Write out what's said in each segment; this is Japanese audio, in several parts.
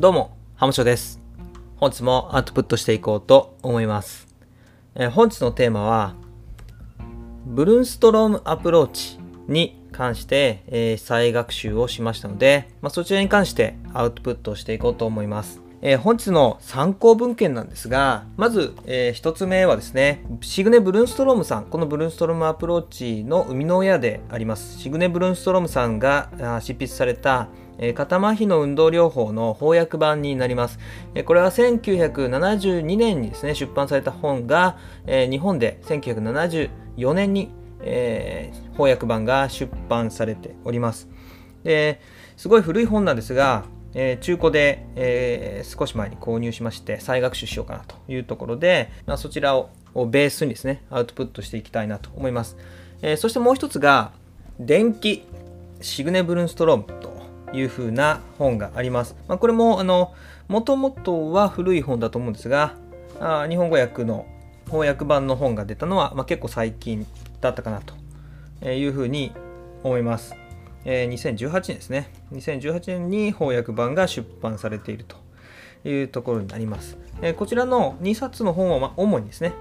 どうも、ハムショです。本日もアウトプットしていこうと思います。えー本日のテーマは、ブルーンストロームアプローチに関して、えー再学習をしましたので、まあ、そちらに関してアウトプットをしていこうと思います。えー本日の参考文献なんですが、まず、えー一つ目はですね、シグネ・ブルーンストロームさん、このブルーンストロームアプローチの生みの親であります、シグネ・ブルーンストロームさんが執筆された、えー肩麻痺の運動療法の翻訳版になります。えーこれは1972年にですね、出版された本が、えー日本で1974年に、えー翻訳版が出版されております。ですごい古い本なんですが、えー中古で、えー少し前に購入しまして再学習しようかなというところで、まあ、そちらをベースにですねアウトプットしていきたいなと思います、えーそしてもう一つが電気シグネ・ブルンストロームというふうな本があります、まあ、これもあのもともとは古い本だと思うんですがあ日本語訳の翻訳版の本が出たのは、まあ、結構最近だったかなというふうに思います。え2018年ですね。2018年に翻訳版が出版されているというところになります。えこちらの2冊の本は、ま、主にですね、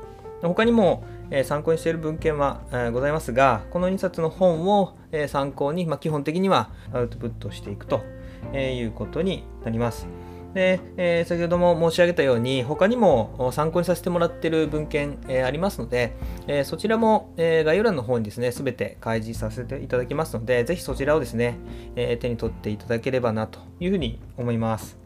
他にも、え参考にしている文献は、えございますが、この2冊の本を、え参考に、ま、基本的にはアウトプットしていくとえいうことになります。で、えー先ほども申し上げたように他にも参考にさせてもらっている文献、えーありますので、えーそちらも、えー概要欄の方にですね全て開示させていただきますのでぜひそちらをですね、えー手に取っていただければなというふうに思います。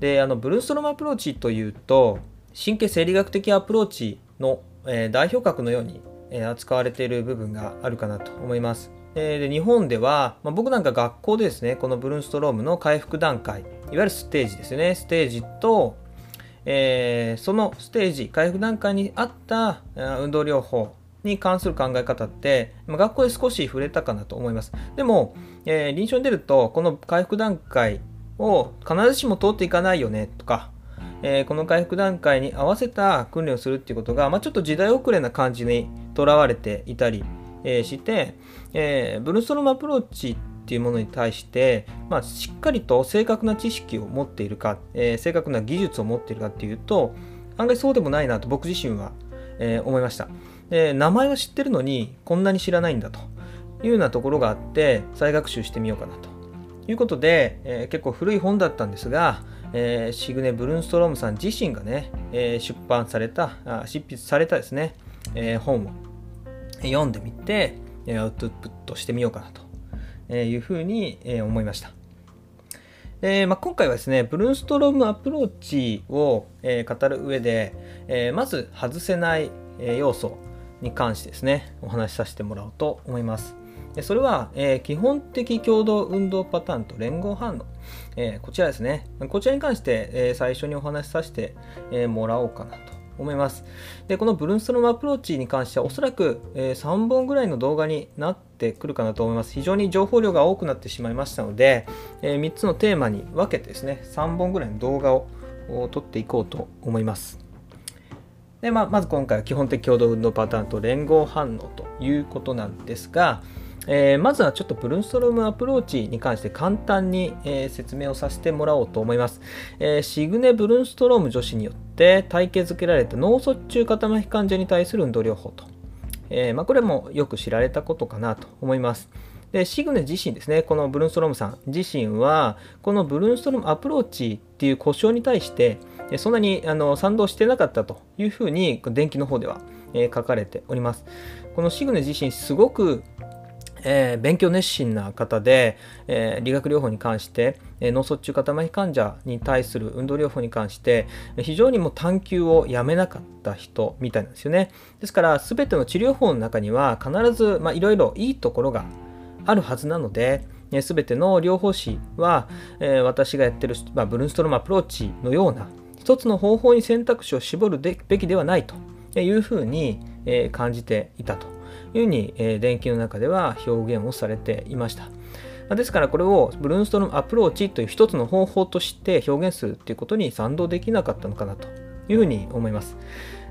であのブルーストロームアプローチというと神経生理学的アプローチの、えー代表格のように、えー扱われている部分があるかなと思います。で日本では、まあ、僕なんか学校でですねこのブルーンストロームの回復段階いわゆるステージですね。ステージと、えーそのステージ回復段階にあった運動療法に関する考え方って、ま、学校で少し触れたかなと思います。でも、えー臨床に出るとこの回復段階を必ずしも通っていかないよねとかえーこの回復段階に合わせた訓練をするっていうことが、まあ、ちょっと時代遅れな感じにとらわれていたり、えーして、えーブルストロームアプローチっていうものに対して、まあ、しっかりと正確な知識を持っているか、えー正確な技術を持っているかっていうと案外そうでもないなと僕自身は、えー思いました。で名前は知ってるのにこんなに知らないんだというようなところがあって再学習してみようかなと。いうことで、えー結構古い本だったんですが、えーシグネ・ブルンストロームさん自身がね、えー出版されたあ執筆されたですね、え本を読んでみてアウトプットしてみようかなと。えいうふうにえ思いました。えーまあ、今回はですね、ブルーストロームアプローチを、え語る上で、えまず外せない、え要素に関してですね、お話しさせてもらおうと思います。それは、え基本的共同運動パターンと連合反応、えこちらですね。こちらに関して、え最初にお話しさせて、えもらおうかなと思います。で、このブルーンストロームアプローチに関してはおそらく、え3本ぐらいの動画になってくるかなと思います。非常に情報量が多くなってしまいましたので、え3つのテーマに分けてですね、3本ぐらいの動画を撮っていこうと思います。でまあ、まず今回は基本的共同運動パターンと連合反応ということなんですが、えーまずはちょっとブルーンストロームアプローチに関して簡単に、えー説明をさせてもらおうと思います、えーシグネ・ブルーンストローム女子によって体系づけられた脳卒中肩麻痺患者に対する運動療法と、えまあ、これもよく知られたことかなと思います。でシグネ自身ですねこのブルーンストロームさん。自身はこのブルーンストロームアプローチっていう故障に対してそんなにあの賛同してなかったというふうに電気の方では、え書かれております。このシグネ自身すごくえー勉強熱心な方で、えー理学療法に関して、えー脳卒中肩麻痺患者に対する運動療法に関して非常にも探求をやめなかった人みたいなんですよね。ですから全ての治療法の中には必ずいろいろいいところがあるはずなので、えー全ての療法士は、え私がやってる、まあ、ブルーンストロームアプローチのような一つの方法に選択肢を絞るべきではないというふうに、え感じていたと。いうふうに、えー電気の中では表現をされていました。ですからこれをブルーンストロームアプローチという一つの方法として表現するということに賛同できなかったのかなというふうに思います。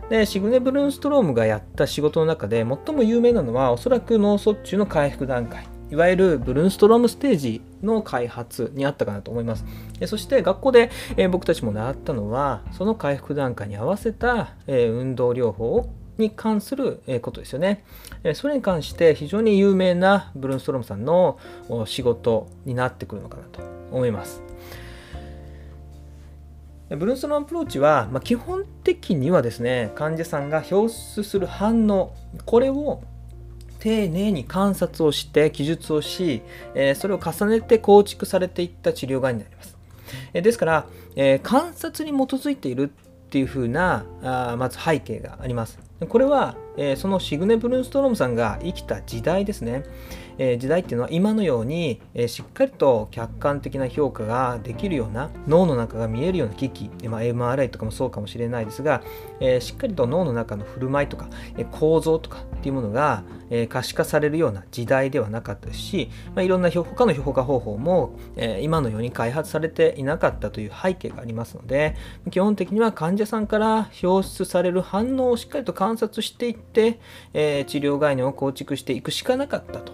でシグネ・ブルーンストロームがやった仕事の中で最も有名なのはおそらく脳卒中の回復段階いわゆるブルーンストロームステージの開発にあったかなと思います。そして学校で僕たちも習ったのは、その回復段階に合わせた運動療法をに関することですよね。それに関して非常に有名なブルーンストロムさんの仕事になってくるのかなと思います。ブルーンストロムアプローチは、まあ、基本的にはですね、患者さんが表出する反応、これを丁寧に観察をして記述をし、えそれを重ねて構築されていった治療がになります。えですから、え観察に基づいているっていうふうなあまず背景があります。これは、えそのシグネ・ブルンストロームさんが生きた時代ですね。え時代っていうのは今のように、えしっかりと客観的な評価ができるような脳の中が見えるような機器、まあ、MRI とかもそうかもしれないですが、えしっかりと脳の中の振る舞いとか、え構造とかっていうものが、え可視化されるような時代ではなかったし、まあ、いろんな他の評価方法も、え今のように開発されていなかったという背景がありますので基本的には患者さんから表出される反応をしっかりと観察していって、え治療概念を構築していくしかなかったと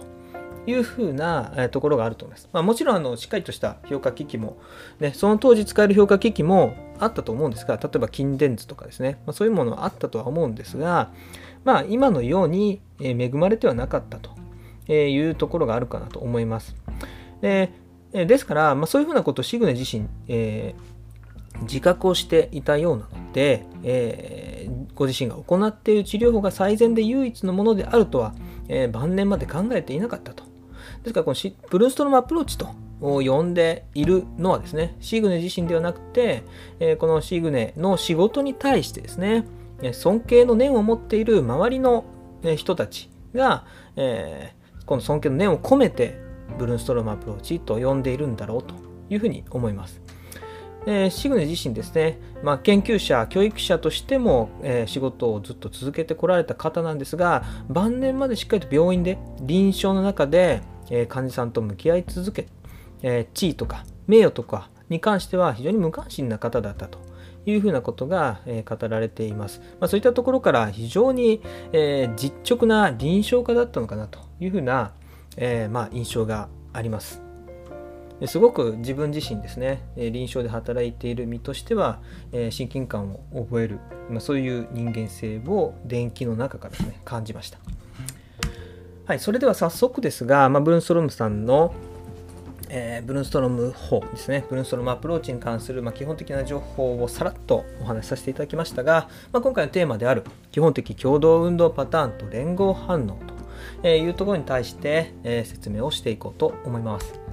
いうふうな、えところがあると思います。まあ、もちろんあのしっかりとした評価機器も、ね、その当時使える評価機器もあったと思うんですが、例えば筋電図とかですね、まあ、そういうものはあったとは思うんですが、まあ、今のように恵まれてはなかったというところがあるかなと思います。でですから、まあ、そういうふうなことをシグネ自身、えー、自覚をしていたようなので、えー、ご自身が行っている治療法が最善で唯一のものであるとは、えー、晩年まで考えていなかったと。ですから、このブルーストロムアプローチとを呼んでいるのはですね、シグネ自身ではなくて、えこのシグネの仕事に対してですね、尊敬の念を持っている周りの人たちが、えこの尊敬の念を込めて、ブルーストロームアプローチと呼んでいるんだろうというふうに思います。えシグネ自身ですね、まあ、研究者、教育者としても、えー、仕事をずっと続けてこられた方なんですが、晩年までしっかりと病院で、臨床の中で、え患者さんと向き合い続け、え地位とか名誉とかに関しては非常に無関心な方だったというふうなことが、え語られています。まあ、そういったところから非常に、え実直な臨床家だったのかなというふうな、えまあ、印象があります。すごく自分自身ですね、臨床で働いている身としては、親近感を覚える、まそういう人間性を電気の中からですね、感じました。はい、それでは早速ですが、まあ、ブルンストロームさんの、えー、ブルンストロム法ですね、ブルンストロムアプローチに関する、まあ、基本的な情報をさらっとお話しさせていただきましたが、まあ、今回のテーマである基本的共同運動パターンと連合反応というところに対して、え、説明をしていこうと思います。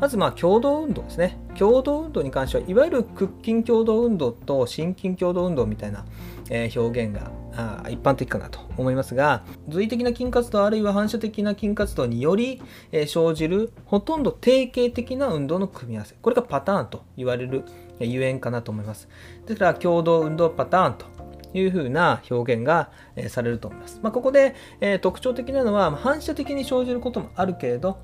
まずまあ共同運動ですね。共同運動に関しては、いわゆる屈筋共同運動と心筋共同運動みたいな、え表現が一般的かなと思いますが、随的な筋活動あるいは反射的な筋活動により、え生じるほとんど定型的な運動の組み合わせ。これがパターンと言われるゆえんかなと思います。ですから、共同運動パターンというふうな表現が、えされると思います。まあ、ここで、え特徴的なのは、反射的に生じることもあるけれど、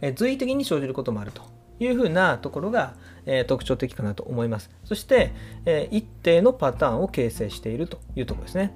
え随意的に生じることもあるというふうなところが、え特徴的かなと思います。そして、え一定のパターンを形成しているというところですね。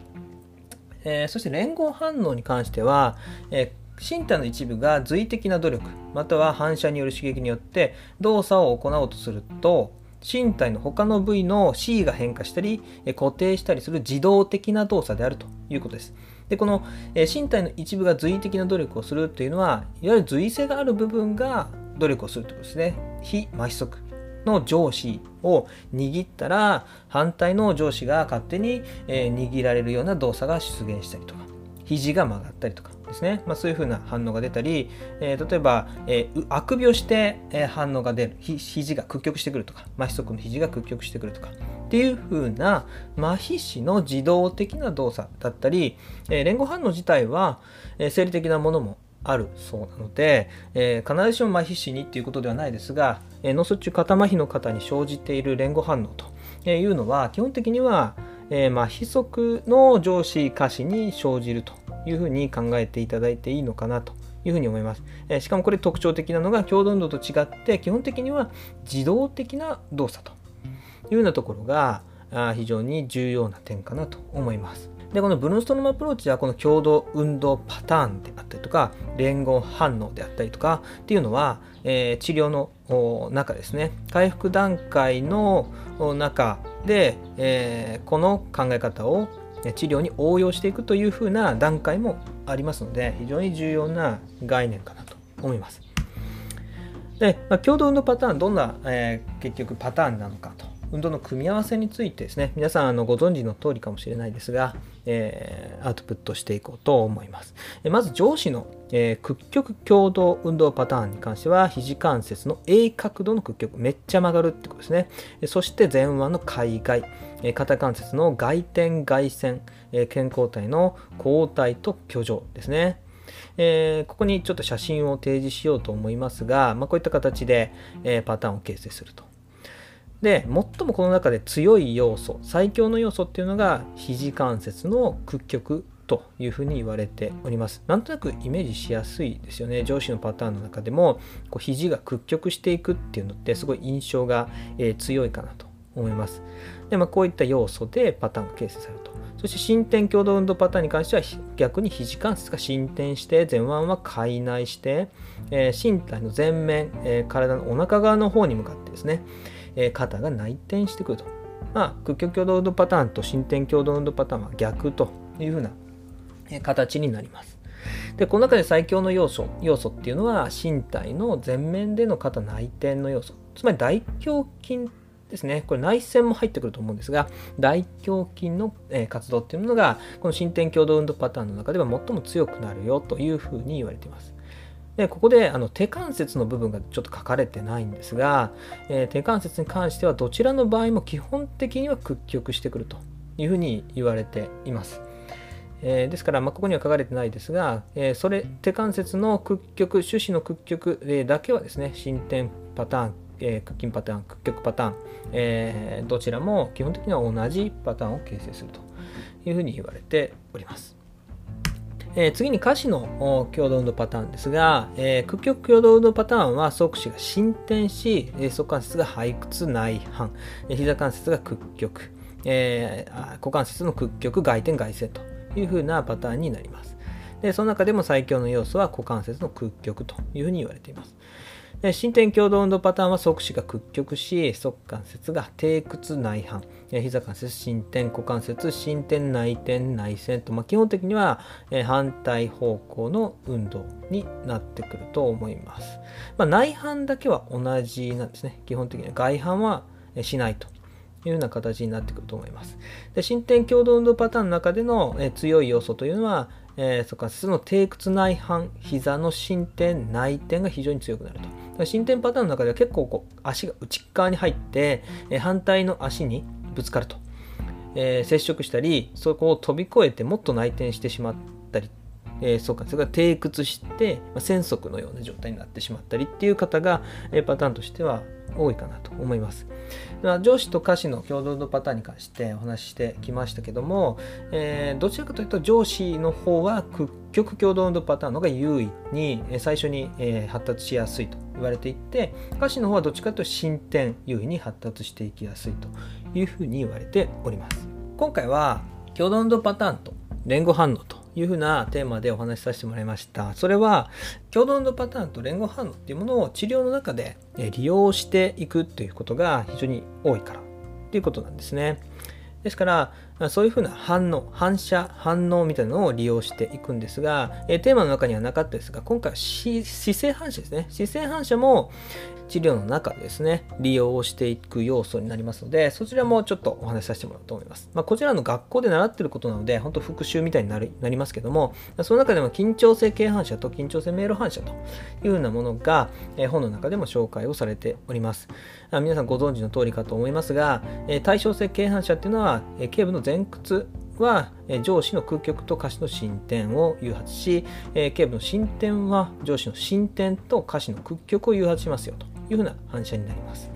えそして連合反応に関しては、え身体の一部が随意的な努力または反射による刺激によって動作を行おうとすると身体の他の部位の C が変化したり固定したりする自動的な動作であるということです。でこの、え身体の一部が随意的な努力をするというのはいわゆる随意性がある部分が努力をするということですね。非麻痺則の上司を握ったら反対の上司が勝手に、え握られるような動作が出現したりとか肘が曲がったりとかですね、まあ、そういうふうな反応が出たり、えー、例えば、えー、あくびをして、えー、反応が出る。ひ肘が屈曲してくるとか麻痺速の肘が屈曲してくるとか。っていう風な麻痺死の自動的な動作だったり、えー、連合反応自体は、えー、生理的なものもあるそうなので、えー、必ずしも麻痺死にっていうことではないですが、えー、脳卒中肩麻痺の方に生じている連合反応というのは基本的には、えー、麻痺側の上司下肢に生じると。いうふうに考えていただいていいのかなというふうに思います。え、しかもこれ特徴的なのが共同運動と違って基本的には自動的な動作というようなところが非常に重要な点かなと思います。で、このブルーストロームアプローチはこの共同運動パターンであったりとか、連合反応であったりとかっていうのは、えー、治療の中ですね、回復段階の中で、えー、この考え方を治療に応用していくというふうな段階もありますので、非常に重要な概念かなと思います。で、まあ、共同のパターン、どんな、えー、結局パターンなのかと運動の組み合わせについてですね、皆さんあのご存知の通りかもしれないですが、えー、アウトプットしていこうと思います。まず上司の、えー、屈曲共同運動パターンに関しては、肘関節の A 角度の屈曲、めっちゃ曲がるってことですね。そして前腕の海外、肩関節の外転外旋、健康体の交代と居上ですね。えー、ここにちょっと写真を提示しようと思いますが、まあ、こういった形で、えー、パターンを形成すると。で最もこの中で強い要素最強の要素っていうのが肘関節の屈曲というふうに言われております。なんとなくイメージしやすいですよね。上司のパターンの中でもこう肘が屈曲していくっていうのってすごい印象が、えー、強いかなと思います。で、まあ、こういった要素でパターンが形成されると。そして伸展共同運動パターンに関しては逆に肘関節が伸展して前腕は開内して、えー、身体の前面、えー、体のお腹側の方に向かってですね、え肩が内転してくると。まあ、屈曲共同運動パターンと伸展共同運動パターンは逆というふうな形になります。で、この中で最強の要素、要素っていうのは身体の前面での肩内転の要素。つまり大胸筋ですね。これ内旋も入ってくると思うんですが、大胸筋の活動っていうものが、この伸展共同運動パターンの中では最も強くなるよというふうに言われています。でここであの手関節の部分がちょっと書かれてないんですが、えー、手関節に関してはどちらの場合も基本的には屈曲してくるというふうに言われています。えー、ですから、まあ、ここには書かれてないですが、えー、それ手関節の屈曲、手指の屈曲、えー、だけはですね、進展パターン、え屈筋パターン、屈曲パターン、えどちらも基本的には同じパターンを形成するというふうに言われております。えー、次に歌詞の共同運動パターンですが、えー、屈曲共同運動パターンは即死が進展しえ、足関節が背屈内反、えー、膝関節が屈曲、えー、股関節の屈曲外転外旋というふうなパターンになります。でその中でも最強の要素は股関節の屈曲というふうに言われています。で伸展共同運動パターンは足肢が屈曲し、足関節が低屈内反、膝関節伸展、股関節伸展内転内旋と、まあ、基本的には反対方向の運動になってくると思います。まあ、内反だけは同じなんですね。基本的には外反はしないと。いうような形になってくると思います。で伸展共同運動パターンの中での強い要素というのは、えー、そかその低屈内反、膝の伸展、内転が非常に強くなると。進展パターンの中では結構こう足が内側に入って、え反対の足にぶつかると、えー、接触したりそこを飛び越えてもっと内転してしまったり、えー、そうかそれが低屈して、まあ、戦足のような状態になってしまったりっていう方が、えー、パターンとしては多いかなと思います。上司と下司の共同のパターンに関してお話ししてきましたけども、えー、どちらかというと上司の方は屈曲共同運動パターンの方が優位に最初に発達しやすいと言われていて下肢の方はどっちかというと進展優位に発達していきやすいというふうに言われております今回は共同運動パターンと連合反応というふうなテーマでお話しさせてもらいました。それは、共同運動パターンと連合反応っていうものを治療の中で利用していくということが非常に多いからということなんですね。ですから、そういうふうな反応、反射、反応みたいなのを利用していくんですが、えテーマの中にはなかったですが、今回は姿勢反射ですね。姿勢反射も治療の中ですね、利用していく要素になりますので、そちらもちょっとお話しさせてもらおうと思います。まあ、こちらの学校で習ってることなので、本当復習みたいになりなりますけども、その中でも緊張性軽反射と緊張性迷路反射というようなものが、え本の中でも紹介をされております。あ皆さんご存知の通りかと思いますが、え対称性軽反射っていうのは、え頸部の前屈は上司の空極と下肢の進展を誘発しえ、頸部の進展は上司の進展と下肢の屈曲を誘発しますよと。いうふうな反射になります。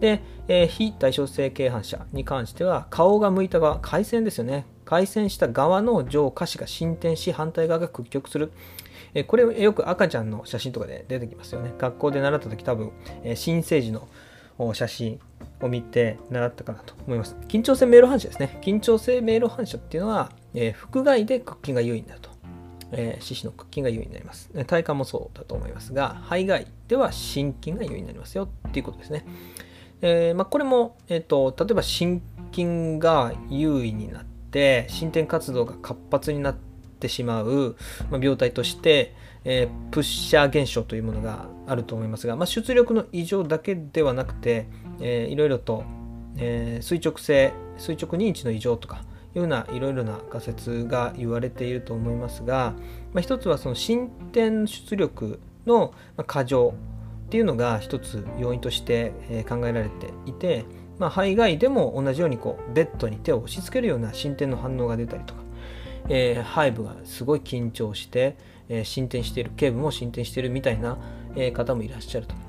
で、えー、非対称性形反射に関しては顔が向いた側回線ですよね回線した側の上下肢が進展し反対側が屈曲する、えー、これよく赤ちゃんの写真とかで出てきますよね学校で習った時多分、えー、新生児の写真を見て習ったかなと思います緊張性迷路反射ですね緊張性迷路反射っていうのはえー、腹外で屈筋が優位になると。えー、四肢の屈筋が優位になります。体幹もそうだと思いますが、肺外では心筋が優位になりますよっていうことですね。えー、まあ、これも、えーと、例えば心筋が優位になって心転活動が活発になってしまう、まあ、病態として、えー、プッシャー現象というものがあると思いますが、まあ、出力の異常だけではなくて、えー、いろいろと、えー、垂直性垂直認知の異常とかいうようないろいろな仮説が言われていると思いますが、まあ、一つはその進展出力の過剰っていうのが一つ要因として考えられていて、まあ、肺外でも同じようにこうベッドに手を押し付けるような進展の反応が出たりとか、えー、背部がすごい緊張して、えー、進展している頸部も進展しているみたいな、え、方もいらっしゃると。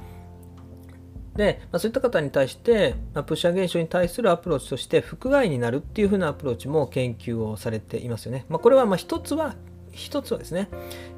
で、まあ、そういった方に対して、まあ、プッシャー現象に対するアプローチとして腹外になるっていう風なアプローチも研究をされていますよね。まあ、これはまあ一つは一つはですね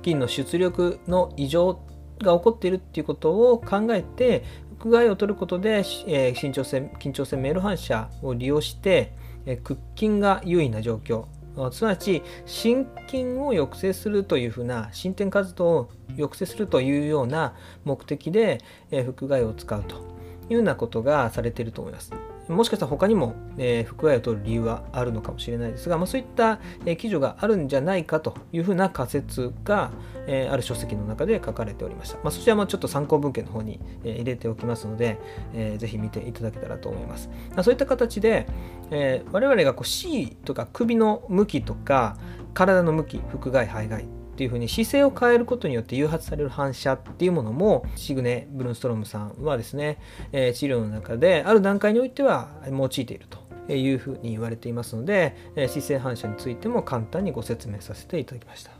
筋の出力の異常が起こっているっていうことを考えて腹外を取ることで、えー、緊張性緊張性メール反射を利用して、えー、屈筋が優位な状況すなわち心筋を抑制するというふうな進展活動を抑制するというような目的で、えー、腹外を使うというようなことがされてると思います。もしかしたら他にも、えー、腹外を取る理由はあるのかもしれないですが、まあ、そういった、えー、記事があるんじゃないかというふうな仮説が、えー、ある書籍の中で書かれておりました。まあ、そちらもちょっと参考文献の方に、え、入れておきますので、えー、ぜひ見ていただけたらと思います。ま、そういった形で、え、我々がこう C とか首の向きとか体の向き、腹外、肺外っていうふうに姿勢を変えることによって誘発される反射っていうものもシグネ・ブルンストロムさんはですね、えー、治療の中である段階においては用いているというふうに言われていますので、え、姿勢反射についても簡単にご説明させていただきました。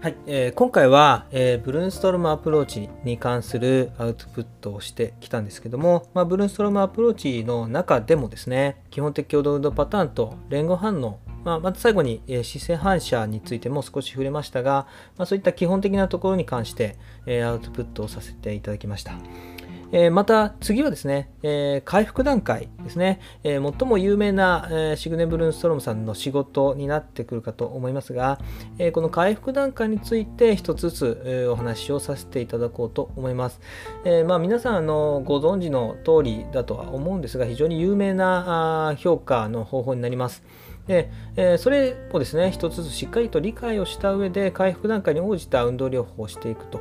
はい、えー、今回は、えー、ブルーンストロムアプローチに関するアウトプットをしてきたんですけども、まあ、ブルーンストロムアプローチの中でもですね基本的共同運動パターンと連合反応まあ、また最後に、えー、姿勢反射についても少し触れましたが、まあ、そういった基本的なところに関して、えー、アウトプットをさせていただきました。え、また次はですね、え、回復段階ですね、え、最も有名な、え、シグネ・ブルーンストロムさんの仕事になってくるかと思いますが、えこの回復段階について一つずつ、お話をさせていただこうと思います。えまあ、皆さんあのご存知の通りだとは思うんですが非常に有名な評価の方法になります。で、えー、それをですね、一つずつしっかりと理解をした上で、回復段階に応じた運動療法をしていくと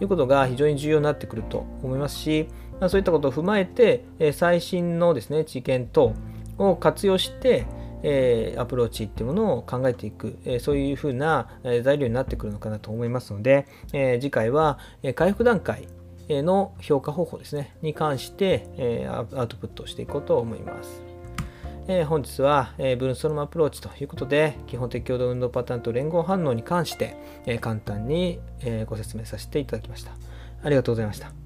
いうことが非常に重要になってくると思いますし、まあ、そういったことを踏まえて、えー、最新のですね、知見等を活用して、えー、アプローチっていうものを考えていく、え、そういうふうな、え材料になってくるのかなと思いますので、え次回は、え回復段階の評価方法ですね、に関して、えアウトプットをしていこうと思います。えー、本日は、えー、ブルーストロムアプローチということで、基本的共同運動パターンと連合反応に関して、えー、簡単に、えご説明させていただきました。ありがとうございました。